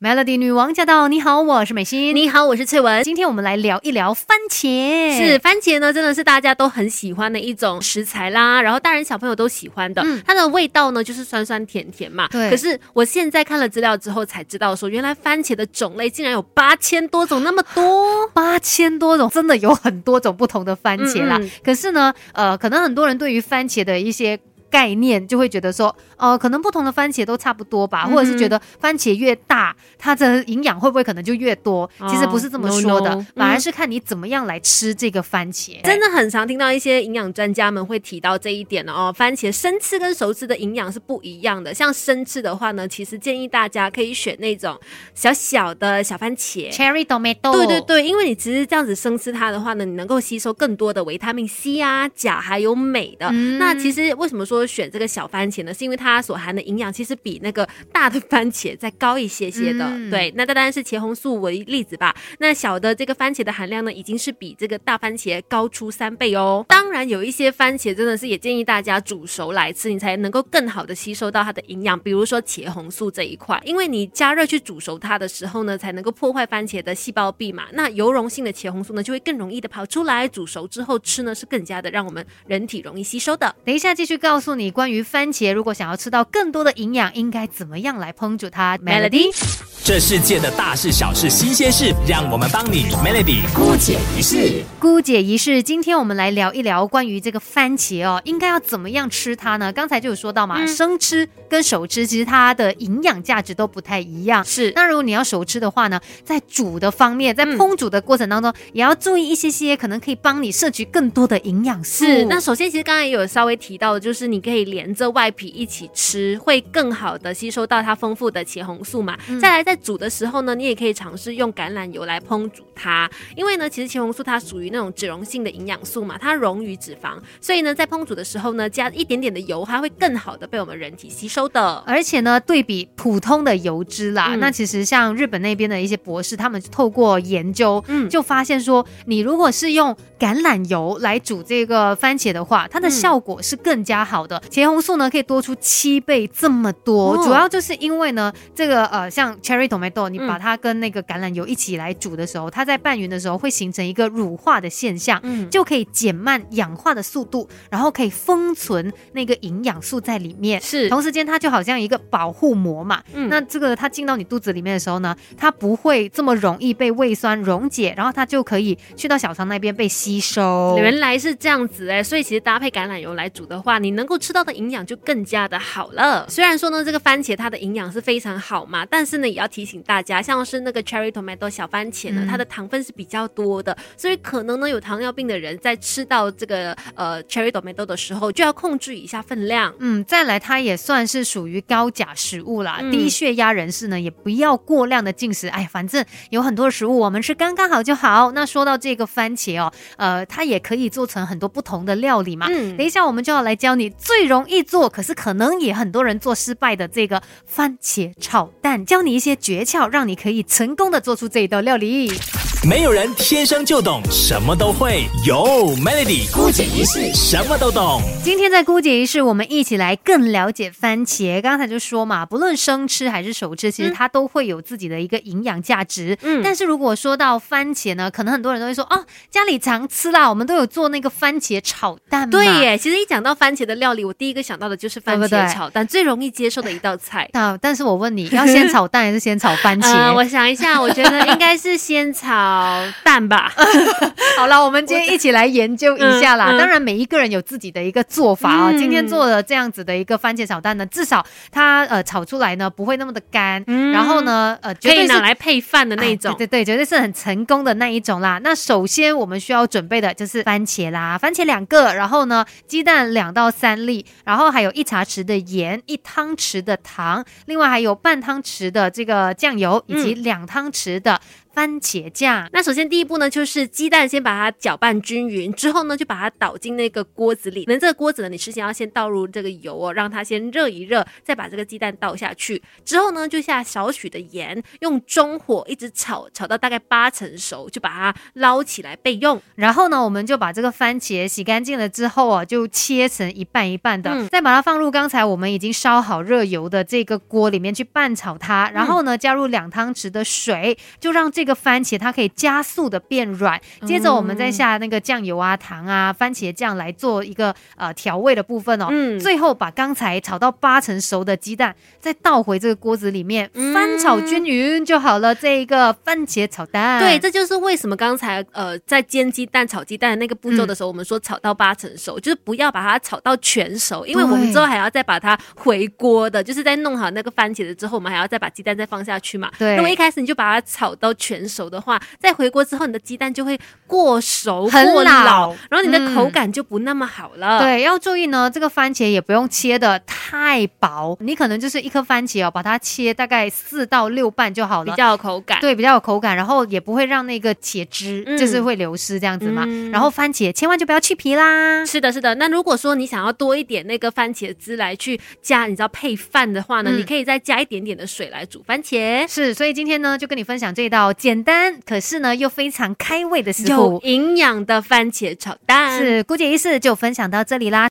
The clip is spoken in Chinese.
Melody 女王驾到！你好，我是美心。你好，我是翠文。今天我们来聊一聊番茄。是番茄呢，真的是大家都很喜欢的一种食材啦。然后大人小朋友都喜欢的。嗯，它的味道呢，就是酸酸甜甜嘛。对。可是我现在看了资料之后才知道，说原来番茄的种类竟然有八千多种，那么多，八千多种，真的有很多种不同的番茄啦。可是呢，呃，可能很多人对于番茄的一些。概念就会觉得说，呃，可能不同的番茄都差不多吧，或者是觉得番茄越大，它的营养会不会可能就越多？其实不是这么说的，反而是看你怎么样来吃这个番茄。真的很常听到一些营养专家们会提到这一点哦，番茄生吃跟熟吃的营养是不一样的。像生吃的话呢，其实建议大家可以选那种小小的小番茄，cherry tomato。对对对，因为你其实这样子生吃它的话呢，你能够吸收更多的维他命 C 啊、钾还有镁的。那其实为什么说？选这个小番茄呢，是因为它所含的营养其实比那个大的番茄再高一些些的。对，那当然是茄红素为例子吧。那小的这个番茄的含量呢，已经是比这个大番茄高出三倍哦。当然，有一些番茄真的是也建议大家煮熟来吃，你才能够更好的吸收到它的营养。比如说茄红素这一块，因为你加热去煮熟它的时候呢，才能够破坏番茄的细胞壁嘛。那油溶性的茄红素呢，就会更容易的跑出来。煮熟之后吃呢，是更加的让我们人体容易吸收的。等一下继续告诉。诉你关于番茄，如果想要吃到更多的营养，应该怎么样来烹煮它？Melody，这世界的大事小事新鲜事，让我们帮你 Melody 姑姐一事。姑姐一事，今天我们来聊一聊关于这个番茄哦，应该要怎么样吃它呢？刚才就有说到嘛，生吃跟熟吃其实它的营养价值都不太一样。是，那如果你要熟吃的话呢，在煮的方面，在烹煮的过程当中，也要注意一些些，可能可以帮你摄取更多的营养素。是，那首先其实刚才也有稍微提到的，就是你。你可以连着外皮一起吃，会更好的吸收到它丰富的茄红素嘛。再来，在煮的时候呢，你也可以尝试用橄榄油来烹煮它，因为呢，其实茄红素它属于那种脂溶性的营养素嘛，它溶于脂肪，所以呢，在烹煮的时候呢，加一点点的油，它会更好的被我们人体吸收的。而且呢，对比普通的油脂啦，那其实像日本那边的一些博士，他们透过研究，嗯，就发现说，你如果是用橄榄油来煮这个番茄的话，它的效果是更加好。的茄红素呢，可以多出七倍这么多，主要就是因为呢，这个呃，像 cherry tomato，你把它跟那个橄榄油一起来煮的时候，它在拌匀的时候会形成一个乳化的现象，嗯，就可以减慢氧化的速度，然后可以封存那个营养素在里面，是，同时间它就好像一个保护膜嘛，嗯，那这个它进到你肚子里面的时候呢，它不会这么容易被胃酸溶解，然后它就可以去到小肠那边被吸收。原来是这样子哎，所以其实搭配橄榄油来煮的话，你能够。吃到的营养就更加的好了。虽然说呢，这个番茄它的营养是非常好嘛，但是呢，也要提醒大家，像是那个 cherry tomato 小番茄呢，它的糖分是比较多的，所以可能呢，有糖尿病的人在吃到这个呃 cherry tomato 的时候，就要控制一下分量。嗯，再来，它也算是属于高钾食物啦。低血压人士呢，也不要过量的进食。哎，反正有很多的食物，我们吃刚刚好就好。那说到这个番茄哦，呃，它也可以做成很多不同的料理嘛。嗯，等一下我们就要来教你。最容易做，可是可能也很多人做失败的这个番茄炒蛋，教你一些诀窍，让你可以成功的做出这一道料理。没有人天生就懂什么都会，有 Melody 姑姐一世什么都懂。今天在姑姐一世，我们一起来更了解番茄。刚才就说嘛，不论生吃还是熟吃，其实它都会有自己的一个营养价值。嗯，但是如果说到番茄呢，可能很多人都会说哦，家里常吃啦，我们都有做那个番茄炒蛋。对耶，其实一讲到番茄的料理，我第一个想到的就是番茄炒蛋，最容易接受的一道菜。那但是我问你要先炒蛋还是先炒番茄？我想一下，我觉得应该是先炒。炒蛋吧，好了，我们今天一起来研究一下啦。当然，每一个人有自己的一个做法啊。今天做的这样子的一个番茄炒蛋呢，至少它呃炒出来呢不会那么的干，然后呢呃可以拿来配饭的那种，对对对，绝对是很成功的那一种啦。那首先我们需要准备的就是番茄啦，番茄两个，然后呢鸡蛋两到三粒，然后还有一茶匙的盐，一汤匙的糖，另外还有半汤匙的这个酱油，以及两汤匙的番茄酱。那首先第一步呢，就是鸡蛋先把它搅拌均匀，之后呢就把它倒进那个锅子里。那这个锅子呢，你事先要先倒入这个油哦，让它先热一热，再把这个鸡蛋倒下去。之后呢，就下少许的盐，用中火一直炒，炒到大概八成熟，就把它捞起来备用。然后呢，我们就把这个番茄洗干净了之后啊，就切成一半一半的，再把它放入刚才我们已经烧好热油的这个锅里面去拌炒它。然后呢，加入两汤匙的水，就让这个番茄它可以加速的变软。接着我们再下那个酱油啊、糖啊、番茄酱来做一个呃调味的部分哦。嗯。最后把刚才炒到八成熟的鸡蛋再倒回这个锅子里面，翻炒均匀就好了。这一个番茄炒蛋。对，这就是为什么刚才呃在煎鸡蛋、炒鸡蛋的那个步骤的时候，我们说炒到八成熟，就是不要把它炒到全熟，因为我们之后还要再把它回锅的，就是在弄好那个番茄了之后，我们还要再把鸡蛋再放下去嘛。对。那么一开始你就把它炒到全熟的话，再回锅之后，你的鸡蛋就会过熟、过老，然后你的口感就不那么好了。对，要注意呢，这个番茄也不用切的太薄，你可能就是一颗番茄哦，把它切大概四到六瓣就好了，比较有口感。对，比较有口感，然后也不会让那个茄汁就是会流失这样子嘛。然后番茄千万就不要去皮啦。是的，是的。那如果说你想要多一点那个番茄汁来去加，你知道配饭的话呢，你可以再加一点点的水来煮番茄。是，所以今天呢就跟你分享这道简单可是呢又非常开胃的食谱，有营养的番茄炒蛋。是，姑姐一试就分享到这里啦。